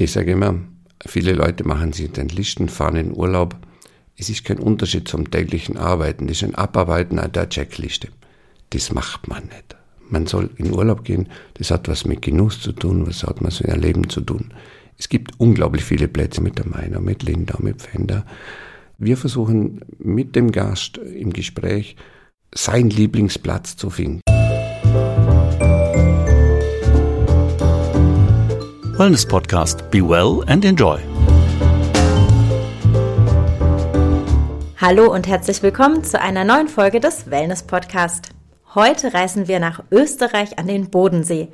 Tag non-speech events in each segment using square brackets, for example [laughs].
Ich sage immer, viele Leute machen sich den Listen, fahren in Urlaub. Es ist kein Unterschied zum täglichen Arbeiten. Das ist ein Abarbeiten der Checkliste. Das macht man nicht. Man soll in Urlaub gehen. Das hat was mit Genuss zu tun, was hat mit seinem Leben zu tun. Es gibt unglaublich viele Plätze mit der Meiner, mit Linda, mit Fender. Wir versuchen mit dem Gast im Gespräch seinen Lieblingsplatz zu finden. Wellness Podcast. Be well and enjoy. Hallo und herzlich willkommen zu einer neuen Folge des Wellness Podcast. Heute reisen wir nach Österreich an den Bodensee.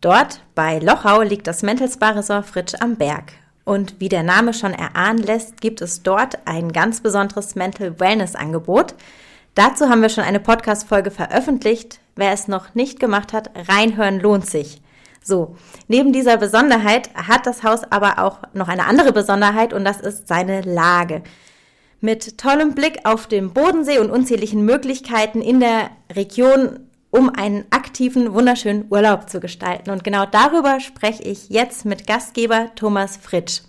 Dort bei Lochau liegt das Mentelsbar Resort Fritsch am Berg. Und wie der Name schon erahnen lässt, gibt es dort ein ganz besonderes Mental Wellness Angebot. Dazu haben wir schon eine Podcast-Folge veröffentlicht. Wer es noch nicht gemacht hat, reinhören lohnt sich. So, neben dieser Besonderheit hat das Haus aber auch noch eine andere Besonderheit und das ist seine Lage. Mit tollem Blick auf den Bodensee und unzähligen Möglichkeiten in der Region, um einen aktiven, wunderschönen Urlaub zu gestalten. Und genau darüber spreche ich jetzt mit Gastgeber Thomas Fritsch.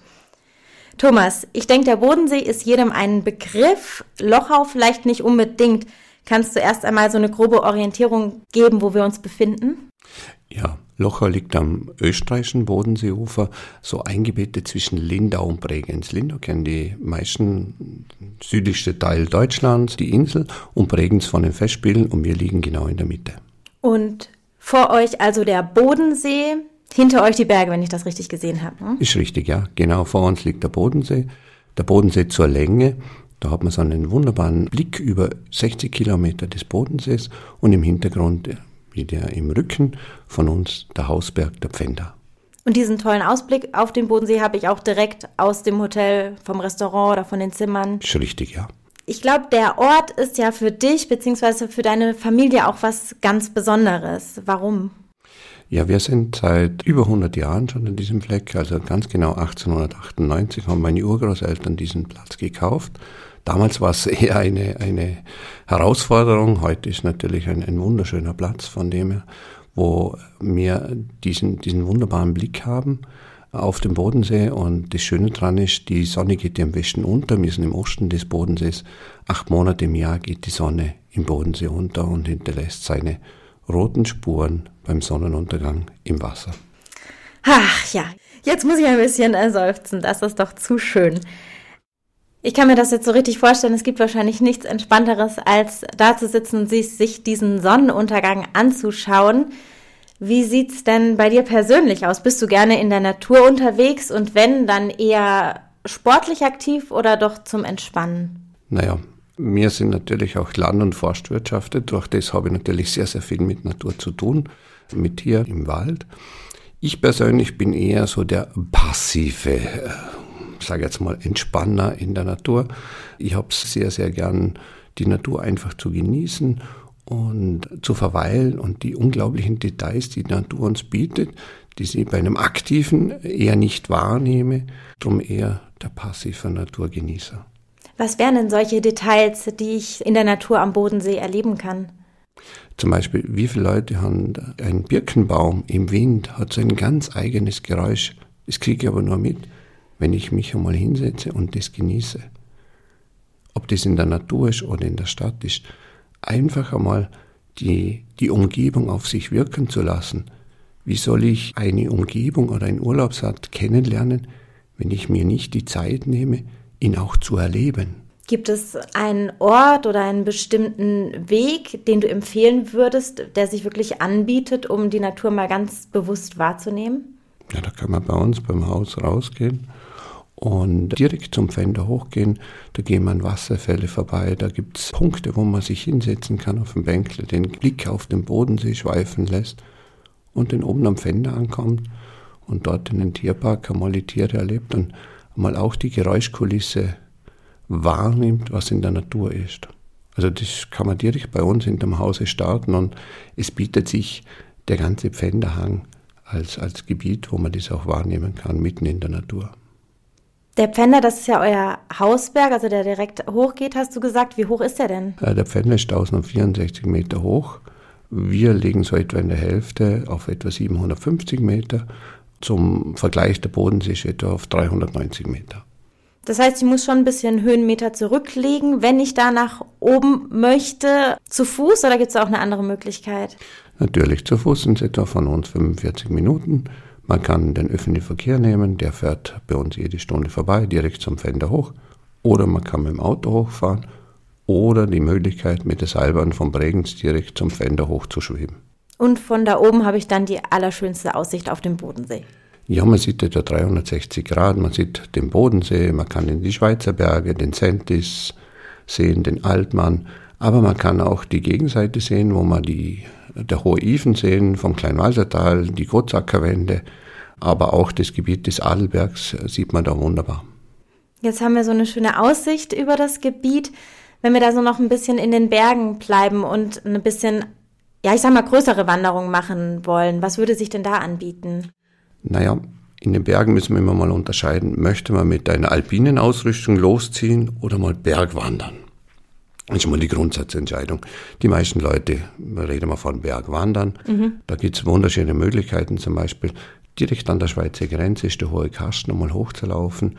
Thomas, ich denke, der Bodensee ist jedem ein Begriff, Lochau vielleicht nicht unbedingt. Kannst du erst einmal so eine grobe Orientierung geben, wo wir uns befinden? Ja, Locher liegt am österreichischen Bodenseeufer, so eingebettet zwischen Lindau und Bregenz. Lindau kennen die meisten südlichste Teil Deutschlands, die Insel, und Bregenz von den Festspielen und wir liegen genau in der Mitte. Und vor euch also der Bodensee, hinter euch die Berge, wenn ich das richtig gesehen habe. Hm? Ist richtig, ja. Genau vor uns liegt der Bodensee. Der Bodensee zur Länge. Da hat man so einen wunderbaren Blick über 60 Kilometer des Bodensees und im Hintergrund wie der im Rücken von uns der Hausberg der Pfänder. Und diesen tollen Ausblick auf den Bodensee habe ich auch direkt aus dem Hotel, vom Restaurant oder von den Zimmern. Ist richtig, ja. Ich glaube, der Ort ist ja für dich bzw. für deine Familie auch was ganz Besonderes. Warum? Ja, wir sind seit über 100 Jahren schon an diesem Fleck, also ganz genau 1898 haben meine Urgroßeltern diesen Platz gekauft Damals war es [laughs] eher eine, eine Herausforderung. Heute ist natürlich ein, ein wunderschöner Platz, von dem her, wo wir diesen, diesen wunderbaren Blick haben auf den Bodensee. Und das Schöne daran ist, die Sonne geht im Westen unter. Wir sind im Osten des Bodensees. Acht Monate im Jahr geht die Sonne im Bodensee unter und hinterlässt seine roten Spuren beim Sonnenuntergang im Wasser. Ach ja, jetzt muss ich ein bisschen seufzen. Das ist doch zu schön. Ich kann mir das jetzt so richtig vorstellen, es gibt wahrscheinlich nichts Entspannteres, als da zu sitzen und sich diesen Sonnenuntergang anzuschauen. Wie sieht's denn bei dir persönlich aus? Bist du gerne in der Natur unterwegs und wenn, dann eher sportlich aktiv oder doch zum Entspannen? Naja, wir sind natürlich auch Land- und Forstwirtschaftet. Durch das habe ich natürlich sehr, sehr viel mit Natur zu tun, mit Tier im Wald. Ich persönlich bin eher so der passive äh, sage jetzt mal, Entspanner in der Natur. Ich habe es sehr, sehr gern, die Natur einfach zu genießen und zu verweilen und die unglaublichen Details, die die Natur uns bietet, die sie bei einem Aktiven eher nicht wahrnehme, darum eher der passive Naturgenießer. Was wären denn solche Details, die ich in der Natur am Bodensee erleben kann? Zum Beispiel, wie viele Leute haben ein Birkenbaum im Wind, hat so ein ganz eigenes Geräusch. Das kriege ich aber nur mit, wenn ich mich einmal hinsetze und das genieße. Ob das in der Natur ist oder in der Stadt ist, einfach einmal die, die Umgebung auf sich wirken zu lassen. Wie soll ich eine Umgebung oder einen Urlaubsort kennenlernen, wenn ich mir nicht die Zeit nehme, ihn auch zu erleben? Gibt es einen Ort oder einen bestimmten Weg, den du empfehlen würdest, der sich wirklich anbietet, um die Natur mal ganz bewusst wahrzunehmen? Ja, da kann man bei uns beim Haus rausgehen und direkt zum Fender hochgehen. Da gehen wir an Wasserfälle vorbei. Da gibt es Punkte, wo man sich hinsetzen kann auf dem Bänkle, den Blick auf den Bodensee schweifen lässt und dann oben am Fender ankommt und dort in den Tierpark einmal die Tiere erlebt und mal auch die Geräuschkulisse wahrnimmt, was in der Natur ist. Also das kann man direkt bei uns in dem Hause starten und es bietet sich der ganze Pfänderhang als, als Gebiet, wo man das auch wahrnehmen kann, mitten in der Natur. Der Pfänder, das ist ja euer Hausberg, also der direkt hochgeht, hast du gesagt. Wie hoch ist der denn? Äh, der Pfänder ist 1064 Meter hoch. Wir liegen so etwa in der Hälfte auf etwa 750 Meter. Zum Vergleich, der Bodensee ist etwa auf 390 Meter. Das heißt, ich muss schon ein bisschen Höhenmeter zurücklegen, wenn ich da nach oben möchte, zu Fuß oder gibt es auch eine andere Möglichkeit? Natürlich, zu Fuß sind es etwa von uns 45 Minuten. Man kann den öffentlichen Verkehr nehmen, der fährt bei uns jede Stunde vorbei, direkt zum Fender hoch. Oder man kann mit dem Auto hochfahren oder die Möglichkeit, mit der Seilbahn vom Bregenz direkt zum Fender hoch zu schweben. Und von da oben habe ich dann die allerschönste Aussicht auf den Bodensee. Ja, man sieht etwa 360 Grad, man sieht den Bodensee, man kann in die Schweizer Berge, den Sentis sehen, den Altmann, aber man kann auch die Gegenseite sehen, wo man die, der Hohe Ifen sehen, vom Kleinwalsertal, die Gotzackerwände, aber auch das Gebiet des Adelbergs sieht man da wunderbar. Jetzt haben wir so eine schöne Aussicht über das Gebiet. Wenn wir da so noch ein bisschen in den Bergen bleiben und ein bisschen, ja, ich sag mal, größere Wanderungen machen wollen, was würde sich denn da anbieten? Naja, in den Bergen müssen wir immer mal unterscheiden, möchte man mit einer alpinen Ausrüstung losziehen oder mal Bergwandern? Das ist mal die Grundsatzentscheidung. Die meisten Leute reden mal von Bergwandern. Mhm. Da gibt es wunderschöne Möglichkeiten, zum Beispiel direkt an der Schweizer Grenze ist der Hohe Kasten, um mal hochzulaufen.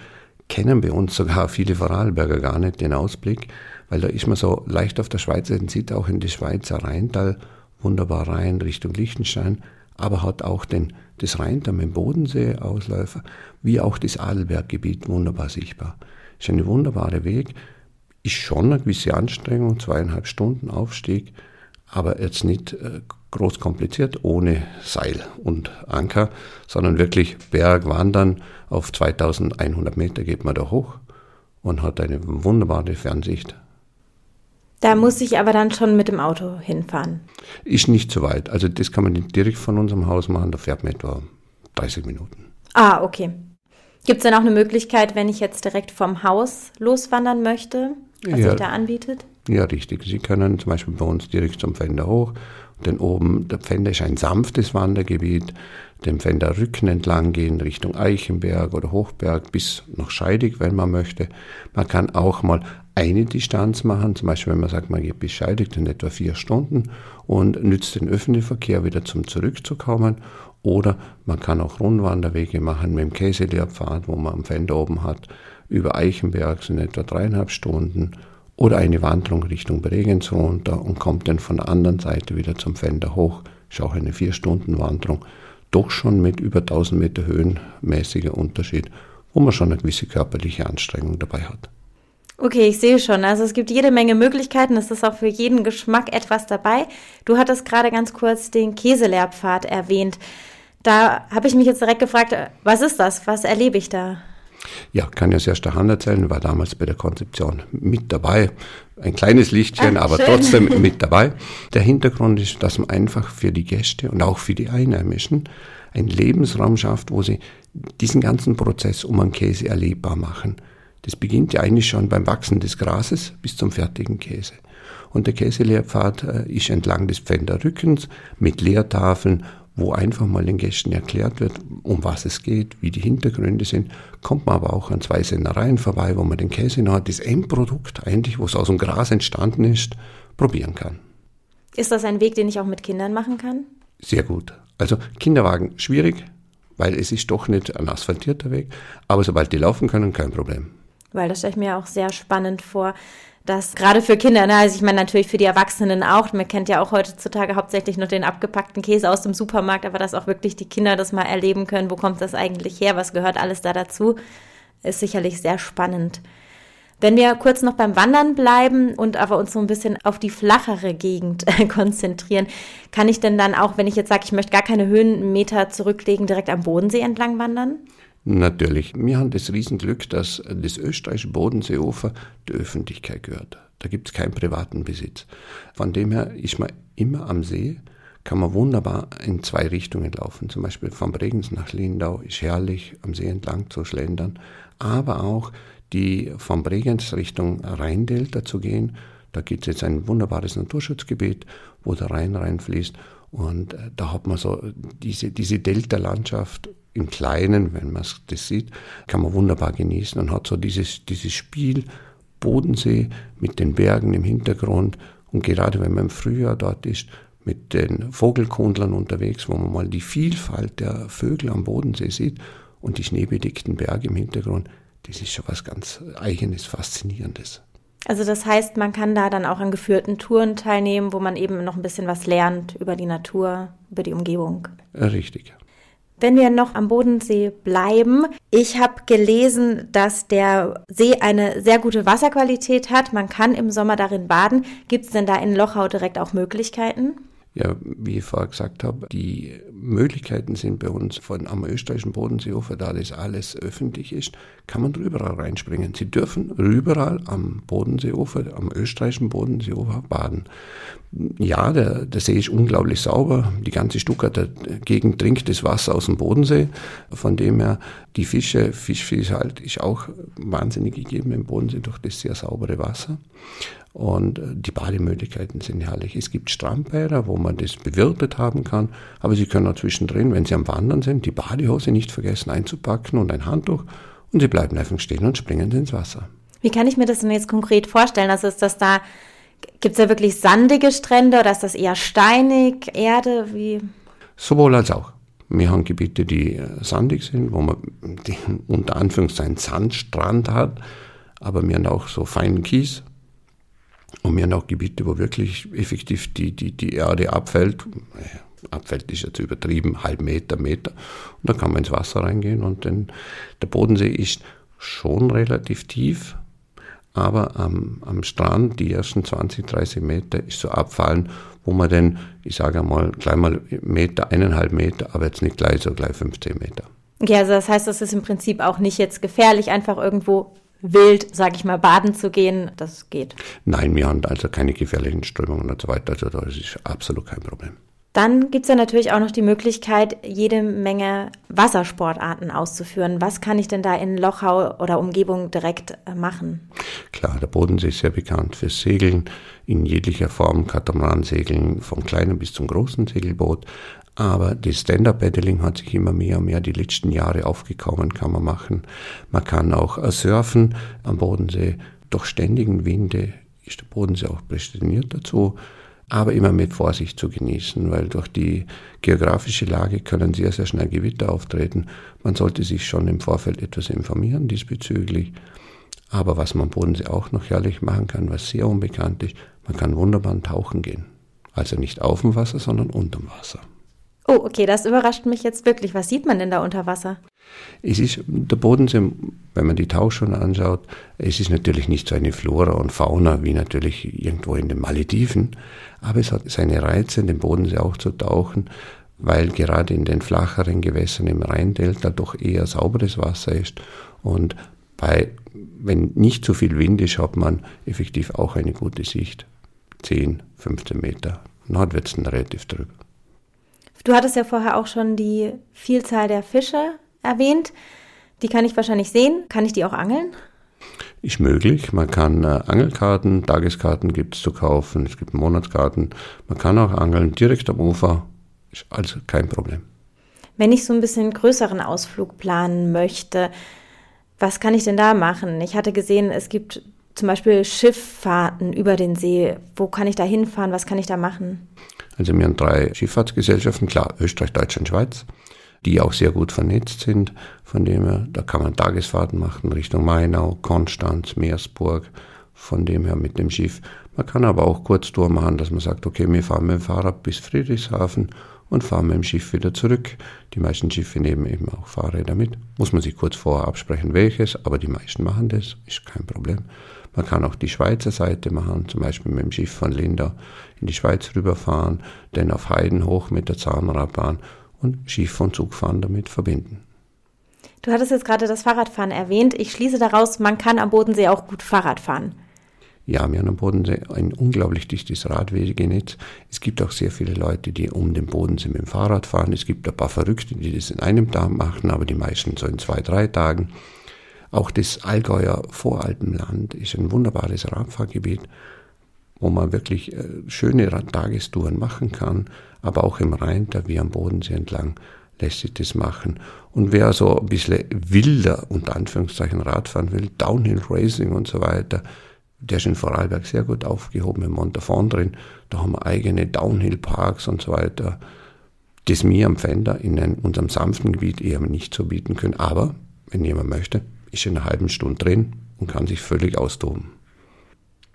Kennen bei uns sogar viele Vorarlberger gar nicht den Ausblick, weil da ist man so leicht auf der Schweizer Seite, sieht auch in die Schweizer Rheintal wunderbar rein Richtung Liechtenstein, aber hat auch den das Rheintal mit dem Bodensee-Ausläufer, wie auch das Adelberggebiet wunderbar sichtbar. Ist ein wunderbarer Weg, ist schon eine gewisse Anstrengung, zweieinhalb Stunden Aufstieg, aber jetzt nicht äh, groß kompliziert, ohne Seil und Anker, sondern wirklich Bergwandern auf 2100 Meter geht man da hoch und hat eine wunderbare Fernsicht da muss ich aber dann schon mit dem Auto hinfahren. Ist nicht so weit. Also das kann man direkt von unserem Haus machen. Da fährt man etwa 30 Minuten. Ah, okay. Gibt es dann auch eine Möglichkeit, wenn ich jetzt direkt vom Haus loswandern möchte, was ja, sich da anbietet? Ja, richtig. Sie können zum Beispiel bei uns direkt zum Pfänder hoch. Denn oben, der Pfänder ist ein sanftes Wandergebiet. Den Pfänder Rücken entlang gehen, Richtung Eichenberg oder Hochberg bis nach Scheidig, wenn man möchte. Man kann auch mal eine Distanz machen, zum Beispiel wenn man sagt, man geht bis Scheidig in etwa vier Stunden und nützt den öffentlichen Verkehr wieder zum Zurückzukommen. Oder man kann auch Rundwanderwege machen mit dem Käselehrpfad, wo man am Fender oben hat, über Eichenberg sind etwa dreieinhalb Stunden. Oder eine Wanderung Richtung Bregenz runter und kommt dann von der anderen Seite wieder zum Fender hoch. Ist auch eine vier Stunden Wanderung. Doch schon mit über 1000 Meter höhenmäßiger Unterschied, wo man schon eine gewisse körperliche Anstrengung dabei hat. Okay, ich sehe schon. Also es gibt jede Menge Möglichkeiten. Es ist auch für jeden Geschmack etwas dabei. Du hattest gerade ganz kurz den Käselehrpfad erwähnt. Da habe ich mich jetzt direkt gefragt, was ist das? Was erlebe ich da? Ja, kann ja sehr stark erzählen, war damals bei der Konzeption mit dabei. Ein kleines Lichtchen, Ach, aber schön. trotzdem mit dabei. Der Hintergrund ist, dass man einfach für die Gäste und auch für die Einheimischen einen Lebensraum schafft, wo sie diesen ganzen Prozess um einen Käse erlebbar machen. Das beginnt ja eigentlich schon beim Wachsen des Grases bis zum fertigen Käse. Und der Käselehrpfad äh, ist entlang des Pfänderrückens mit Lehrtafeln, wo einfach mal den Gästen erklärt wird, um was es geht, wie die Hintergründe sind. Kommt man aber auch an zwei Sennereien vorbei, wo man den Käse noch das Endprodukt eigentlich, wo es aus dem Gras entstanden ist, probieren kann. Ist das ein Weg, den ich auch mit Kindern machen kann? Sehr gut. Also Kinderwagen schwierig, weil es ist doch nicht ein asphaltierter Weg, aber sobald die laufen können, kein Problem weil das stelle ich mir auch sehr spannend vor, dass gerade für Kinder, ne, also ich meine natürlich für die Erwachsenen auch, man kennt ja auch heutzutage hauptsächlich nur den abgepackten Käse aus dem Supermarkt, aber dass auch wirklich die Kinder das mal erleben können, wo kommt das eigentlich her, was gehört alles da dazu, ist sicherlich sehr spannend. Wenn wir kurz noch beim Wandern bleiben und aber uns so ein bisschen auf die flachere Gegend [laughs] konzentrieren, kann ich denn dann auch, wenn ich jetzt sage, ich möchte gar keine Höhenmeter zurücklegen, direkt am Bodensee entlang wandern? Natürlich. Wir haben das Riesenglück, dass das österreichische Bodenseeufer der Öffentlichkeit gehört. Da gibt es keinen privaten Besitz. Von dem her ist man immer am See, kann man wunderbar in zwei Richtungen laufen. Zum Beispiel vom Bregenz nach Lindau ist herrlich, am See entlang zu schlendern. Aber auch die vom Bregenz Richtung Rheindelta zu gehen. Da gibt es jetzt ein wunderbares Naturschutzgebiet, wo der Rhein reinfließt. Und äh, da hat man so diese, diese Delta-Landschaft im Kleinen, wenn man das sieht, kann man wunderbar genießen und hat so dieses, dieses Spiel Bodensee mit den Bergen im Hintergrund. Und gerade wenn man im Frühjahr dort ist, mit den Vogelkundlern unterwegs, wo man mal die Vielfalt der Vögel am Bodensee sieht und die schneebedeckten Berge im Hintergrund. Das ist schon was ganz eigenes, faszinierendes. Also das heißt, man kann da dann auch an geführten Touren teilnehmen, wo man eben noch ein bisschen was lernt über die Natur, über die Umgebung. Richtig. Wenn wir noch am Bodensee bleiben, ich habe gelesen, dass der See eine sehr gute Wasserqualität hat. Man kann im Sommer darin baden. Gibt es denn da in Lochau direkt auch Möglichkeiten? Ja, wie ich vorher gesagt habe, die Möglichkeiten sind bei uns von am österreichischen Bodenseeufer, da das alles öffentlich ist, kann man überall reinspringen. Sie dürfen überall am Bodenseeufer, am österreichischen Bodenseeufer baden. Ja, der, der See ist unglaublich sauber. Die ganze Stuttgarter Gegend trinkt das Wasser aus dem Bodensee. Von dem her, die Fische, Fischvielfalt ist auch wahnsinnig gegeben im Bodensee durch das sehr saubere Wasser. Und äh, die Bademöglichkeiten sind herrlich. Es gibt Strandbäder, wo man das bewirtet haben kann, aber Sie können auch zwischendrin, wenn Sie am Wandern sind, die Badehose nicht vergessen einzupacken und ein Handtuch und Sie bleiben einfach stehen und springen ins Wasser. Wie kann ich mir das denn jetzt konkret vorstellen? Also ist das da, gibt es da wirklich sandige Strände oder ist das eher steinig, Erde? Wie? Sowohl als auch. Wir haben Gebiete, die äh, sandig sind, wo man den, unter Anführungszeichen Sandstrand hat, aber wir haben auch so feinen Kies und wir haben auch Gebiete, wo wirklich effektiv die, die, die Erde abfällt. Abfällt ist jetzt übertrieben, halb Meter, Meter. Und dann kann man ins Wasser reingehen und dann, der Bodensee ist schon relativ tief, aber am, am Strand, die ersten 20, 30 Meter, ist so abfallen, wo man dann, ich sage einmal, gleich mal Meter, eineinhalb Meter, aber jetzt nicht gleich so gleich 15 Meter. Ja, also das heißt, das ist im Prinzip auch nicht jetzt gefährlich, einfach irgendwo wild, sage ich mal, baden zu gehen, das geht. Nein, wir haben also keine gefährlichen Strömungen und so weiter, also das ist absolut kein Problem. Dann gibt es ja natürlich auch noch die Möglichkeit, jede Menge Wassersportarten auszuführen. Was kann ich denn da in Lochau oder Umgebung direkt äh, machen? Klar, der Bodensee ist sehr bekannt fürs Segeln in jeglicher Form, Katamaransegeln vom kleinen bis zum großen Segelboot. Aber das Stand-Up-Paddling hat sich immer mehr und mehr die letzten Jahre aufgekommen, kann man machen. Man kann auch äh, surfen am Bodensee. Durch ständigen Winde ist der Bodensee auch prädestiniert dazu, aber immer mit Vorsicht zu genießen, weil durch die geografische Lage können sehr, sehr schnell Gewitter auftreten. Man sollte sich schon im Vorfeld etwas informieren diesbezüglich. Aber was man Bodensee auch noch herrlich machen kann, was sehr unbekannt ist, man kann wunderbar tauchen gehen. Also nicht auf dem Wasser, sondern unter dem Wasser. Oh, okay, das überrascht mich jetzt wirklich. Was sieht man denn da unter Wasser? Es ist der Bodensee, wenn man die Tauchschuhe anschaut, es ist natürlich nicht so eine Flora und Fauna wie natürlich irgendwo in den Malediven, aber es hat seine Reize, in den Bodensee auch zu tauchen, weil gerade in den flacheren Gewässern im Rheindelta doch eher sauberes Wasser ist und bei, wenn nicht zu viel Wind ist, hat man effektiv auch eine gute Sicht. 10, 15 Meter. Nord wird es dann relativ drüber. Du hattest ja vorher auch schon die Vielzahl der Fische erwähnt. Die kann ich wahrscheinlich sehen. Kann ich die auch angeln? Ist möglich. Man kann äh, Angelkarten, Tageskarten gibt es zu kaufen, es gibt Monatskarten. Man kann auch angeln direkt am Ufer. Ist also kein Problem. Wenn ich so ein bisschen größeren Ausflug planen möchte, was kann ich denn da machen? Ich hatte gesehen, es gibt zum Beispiel Schifffahrten über den See. Wo kann ich da hinfahren? Was kann ich da machen? Also wir haben drei Schifffahrtsgesellschaften, klar, Österreich, Deutschland, Schweiz, die auch sehr gut vernetzt sind. Von dem her, da kann man Tagesfahrten machen Richtung Mainau, Konstanz, Meersburg. Von dem her mit dem Schiff. Man kann aber auch Kurztour machen, dass man sagt, okay, wir fahren mit dem Fahrrad bis Friedrichshafen und fahren mit dem Schiff wieder zurück. Die meisten Schiffe nehmen eben auch Fahrräder mit. Muss man sich kurz vorher absprechen, welches, aber die meisten machen das, ist kein Problem. Man kann auch die Schweizer Seite machen, zum Beispiel mit dem Schiff von Linda in die Schweiz rüberfahren, dann auf Heiden hoch mit der Zahnradbahn und Schiff- und Zugfahren damit verbinden. Du hattest jetzt gerade das Fahrradfahren erwähnt. Ich schließe daraus, man kann am Bodensee auch gut Fahrrad fahren. Ja, wir haben am Bodensee ein unglaublich dichtes Radwegenetz. Es gibt auch sehr viele Leute, die um den Bodensee mit dem Fahrrad fahren. Es gibt ein paar Verrückte, die das in einem Tag machen, aber die meisten so in zwei, drei Tagen. Auch das Allgäuer Voralpenland ist ein wunderbares Radfahrgebiet, wo man wirklich äh, schöne Tagestouren machen kann, aber auch im Rhein, da wie am Bodensee entlang, lässt sich das machen. Und wer so ein bisschen wilder, unter Anführungszeichen, Radfahren will, Downhill Racing und so weiter, Der ist in Vorarlberg sehr gut aufgehoben, im Montafon drin. Da haben wir eigene Downhill-Parks und so weiter. Das mir am Fender in einem, unserem sanften Gebiet eher nicht so bieten können. Aber, wenn jemand möchte, ist in einer halben Stunde drin und kann sich völlig austoben.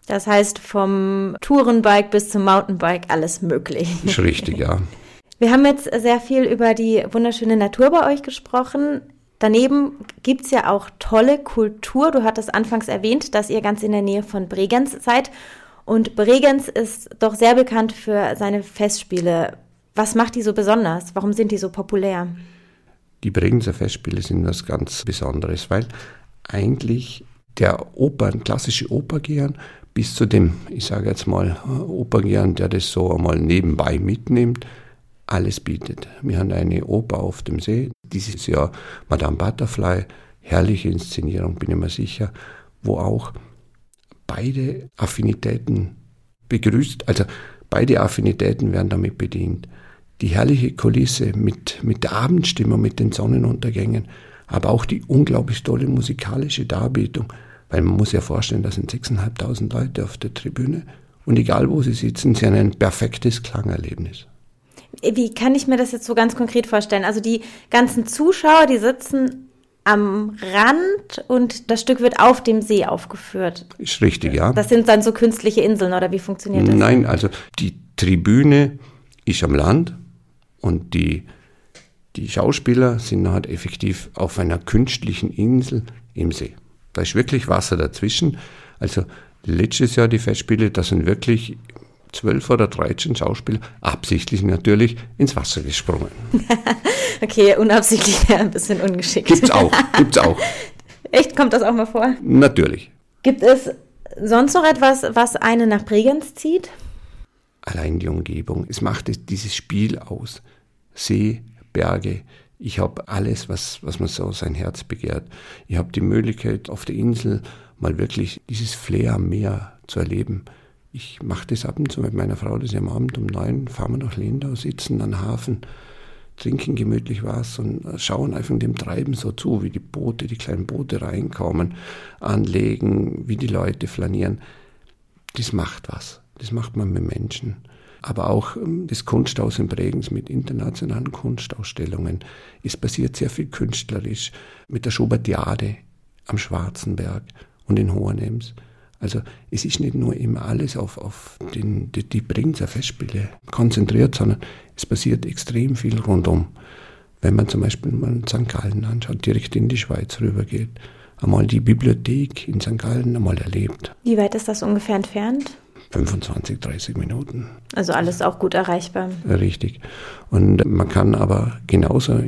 Das heißt, vom Tourenbike bis zum Mountainbike alles möglich. Ist richtig, ja. [laughs] Wir haben jetzt sehr viel über die wunderschöne Natur bei euch gesprochen. Daneben gibt es ja auch tolle Kultur. Du hattest anfangs erwähnt, dass ihr ganz in der Nähe von Bregenz seid. Und Bregenz ist doch sehr bekannt für seine Festspiele. Was macht die so besonders? Warum sind die so populär? Die Bregenzer Festspiele sind was ganz Besonderes, weil eigentlich der Opern, klassische Opergeher bis zu dem, ich sage jetzt mal, Opergeher, der das so einmal nebenbei mitnimmt, alles bietet. Wir haben eine Oper auf dem See, dieses Jahr Madame Butterfly, herrliche Inszenierung, bin ich mir sicher, wo auch beide Affinitäten begrüßt, also beide Affinitäten werden damit bedient. Die herrliche Kulisse mit, mit der Abendstimmung, mit den Sonnenuntergängen, aber auch die unglaublich tolle musikalische Darbietung, weil man muss ja vorstellen, da sind 6.500 Leute auf der Tribüne und egal wo sie sitzen, sie haben ein perfektes Klangerlebnis. Wie kann ich mir das jetzt so ganz konkret vorstellen? Also die ganzen Zuschauer, die sitzen am Rand und das Stück wird auf dem See aufgeführt. Ist richtig, ja. Das sind dann so künstliche Inseln oder wie funktioniert das? Nein, also die Tribüne ist am Land und die, die Schauspieler sind halt effektiv auf einer künstlichen Insel im See. Da ist wirklich Wasser dazwischen. Also letztes Jahr die Festspiele, das sind wirklich zwölf oder dreizehn Schauspieler, absichtlich natürlich, ins Wasser gesprungen. [laughs] okay, unabsichtlich wäre ein bisschen ungeschickt. Gibt's auch, [laughs] gibt's auch. Echt, kommt das auch mal vor? Natürlich. Gibt es sonst noch etwas, was einen nach Bregenz zieht? Allein die Umgebung. Es macht dieses Spiel aus. See, Berge. Ich habe alles, was, was man so sein Herz begehrt. Ich habe die Möglichkeit, auf der Insel mal wirklich dieses Flair am Meer zu erleben ich mache das ab und zu mit meiner Frau, das ist am Abend um neun, fahren wir nach Lindau, sitzen an Hafen, trinken gemütlich was und schauen einfach dem Treiben so zu, wie die Boote, die kleinen Boote reinkommen, anlegen, wie die Leute flanieren. Das macht was. Das macht man mit Menschen. Aber auch ähm, das Kunsthaus in Bregenz mit internationalen Kunstausstellungen. Es passiert sehr viel künstlerisch mit der Schubertiade am Schwarzenberg und in Hohenems. Also es ist nicht nur immer alles auf, auf den, die, die Bregenzer Festspiele konzentriert, sondern es passiert extrem viel rundum. Wenn man zum Beispiel mal St. Gallen anschaut, direkt in die Schweiz rübergeht, einmal die Bibliothek in St. Gallen einmal erlebt. Wie weit ist das ungefähr entfernt? 25, 30 Minuten. Also alles auch gut erreichbar. Richtig. Und man kann aber genauso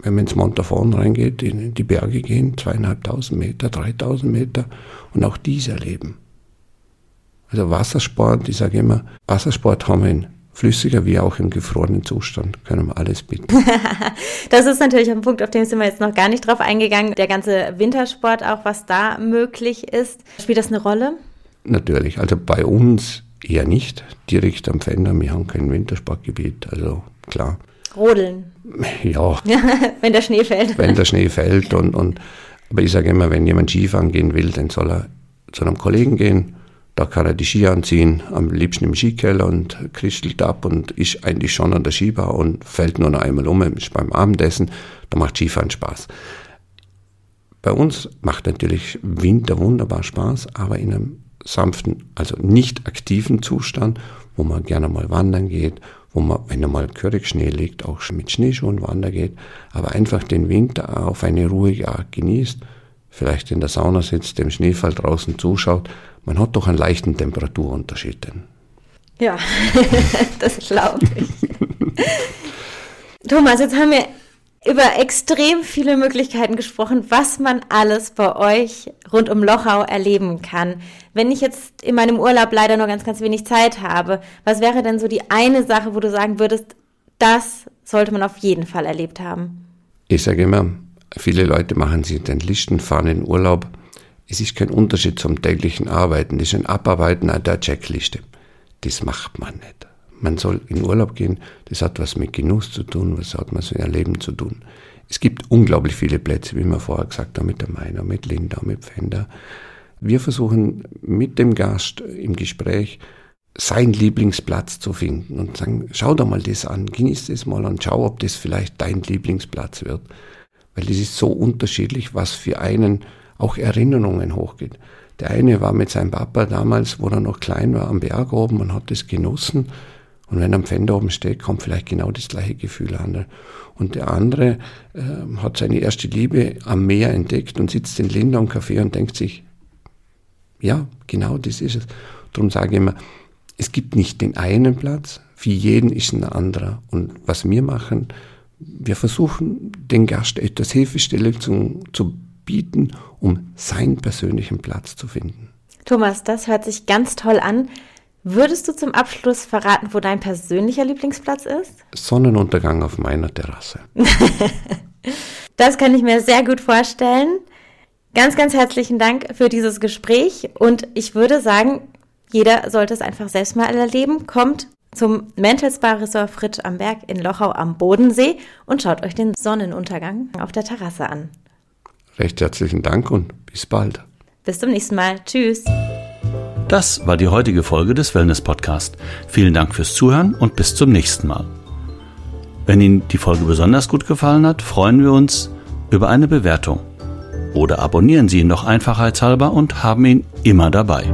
wenn man ins Montafon reingeht, in die Berge gehen, zweieinhalbtausend Meter, dreitausend Meter und auch dies erleben. Also Wassersport, ich sage immer, Wassersport haben wir in flüssiger wie auch im gefrorenen Zustand, können wir alles bieten. [laughs] das ist natürlich ein Punkt, auf den sind wir jetzt noch gar nicht drauf eingegangen. Der ganze Wintersport, auch was da möglich ist, spielt das eine Rolle? Natürlich, also bei uns eher nicht, direkt am Fender, wir haben kein Wintersportgebiet, also klar. Rodeln. Ja. [laughs] wenn der Schnee fällt. Wenn der Schnee fällt. Und, und, aber ich sage immer, wenn jemand Skifahren gehen will, dann soll er zu einem Kollegen gehen. Da kann er die Ski anziehen, am liebsten im Skikeller und kristelt ab und ist eigentlich schon an der Skibar und fällt nur noch einmal um, ist beim Abendessen. Da macht Skifahren Spaß. Bei uns macht natürlich Winter wunderbar Spaß, aber in einem sanften, also nicht aktiven Zustand, wo man gerne mal wandern geht wo man, wenn einmal Schnee liegt, auch mit Schneeschuhen wandern geht, aber einfach den Winter auf eine ruhige Art genießt, vielleicht in der Sauna sitzt, dem Schneefall draußen zuschaut, man hat doch einen leichten Temperaturunterschied. Denn. Ja, [laughs] das glaube ich. [laughs] Thomas, jetzt haben wir über extrem viele Möglichkeiten gesprochen, was man alles bei euch rund um Lochau erleben kann. Wenn ich jetzt in meinem Urlaub leider nur ganz, ganz wenig Zeit habe, was wäre denn so die eine Sache, wo du sagen würdest, das sollte man auf jeden Fall erlebt haben? Ich sage immer, viele Leute machen sich den Listen, fahren in Urlaub. Es ist kein Unterschied zum täglichen Arbeiten. Das ist ein Abarbeiten an der Checkliste. Das macht man nicht. Man soll in Urlaub gehen, das hat was mit Genuss zu tun, was hat was mit Erleben zu tun. Es gibt unglaublich viele Plätze, wie wir vorher gesagt haben, mit der Meiner, mit Linda, mit Pfänder. Wir versuchen mit dem Gast im Gespräch seinen Lieblingsplatz zu finden und sagen, schau doch mal das an, genieß das mal und schau, ob das vielleicht dein Lieblingsplatz wird. Weil das ist so unterschiedlich, was für einen auch Erinnerungen hochgeht. Der eine war mit seinem Papa damals, wo er noch klein war, am Berg oben und hat das genossen. Und wenn er am Fender oben steht, kommt vielleicht genau das gleiche Gefühl an. Und der andere äh, hat seine erste Liebe am Meer entdeckt und sitzt in Lindau Café und denkt sich, ja, genau das ist es. Darum sage ich immer, es gibt nicht den einen Platz, für jeden ist ein anderer. Und was wir machen, wir versuchen, den Gast etwas Hilfestellung zu, zu bieten, um seinen persönlichen Platz zu finden. Thomas, das hört sich ganz toll an. Würdest du zum Abschluss verraten, wo dein persönlicher Lieblingsplatz ist? Sonnenuntergang auf meiner Terrasse. [laughs] das kann ich mir sehr gut vorstellen. Ganz, ganz herzlichen Dank für dieses Gespräch und ich würde sagen, jeder sollte es einfach selbst mal erleben. Kommt zum Mentelsbar Resort Fritsch am Berg in Lochau am Bodensee und schaut euch den Sonnenuntergang auf der Terrasse an. Recht herzlichen Dank und bis bald. Bis zum nächsten Mal. Tschüss. Das war die heutige Folge des Wellness Podcast. Vielen Dank fürs Zuhören und bis zum nächsten Mal. Wenn Ihnen die Folge besonders gut gefallen hat, freuen wir uns über eine Bewertung. Oder abonnieren Sie ihn noch einfachheitshalber und haben ihn immer dabei.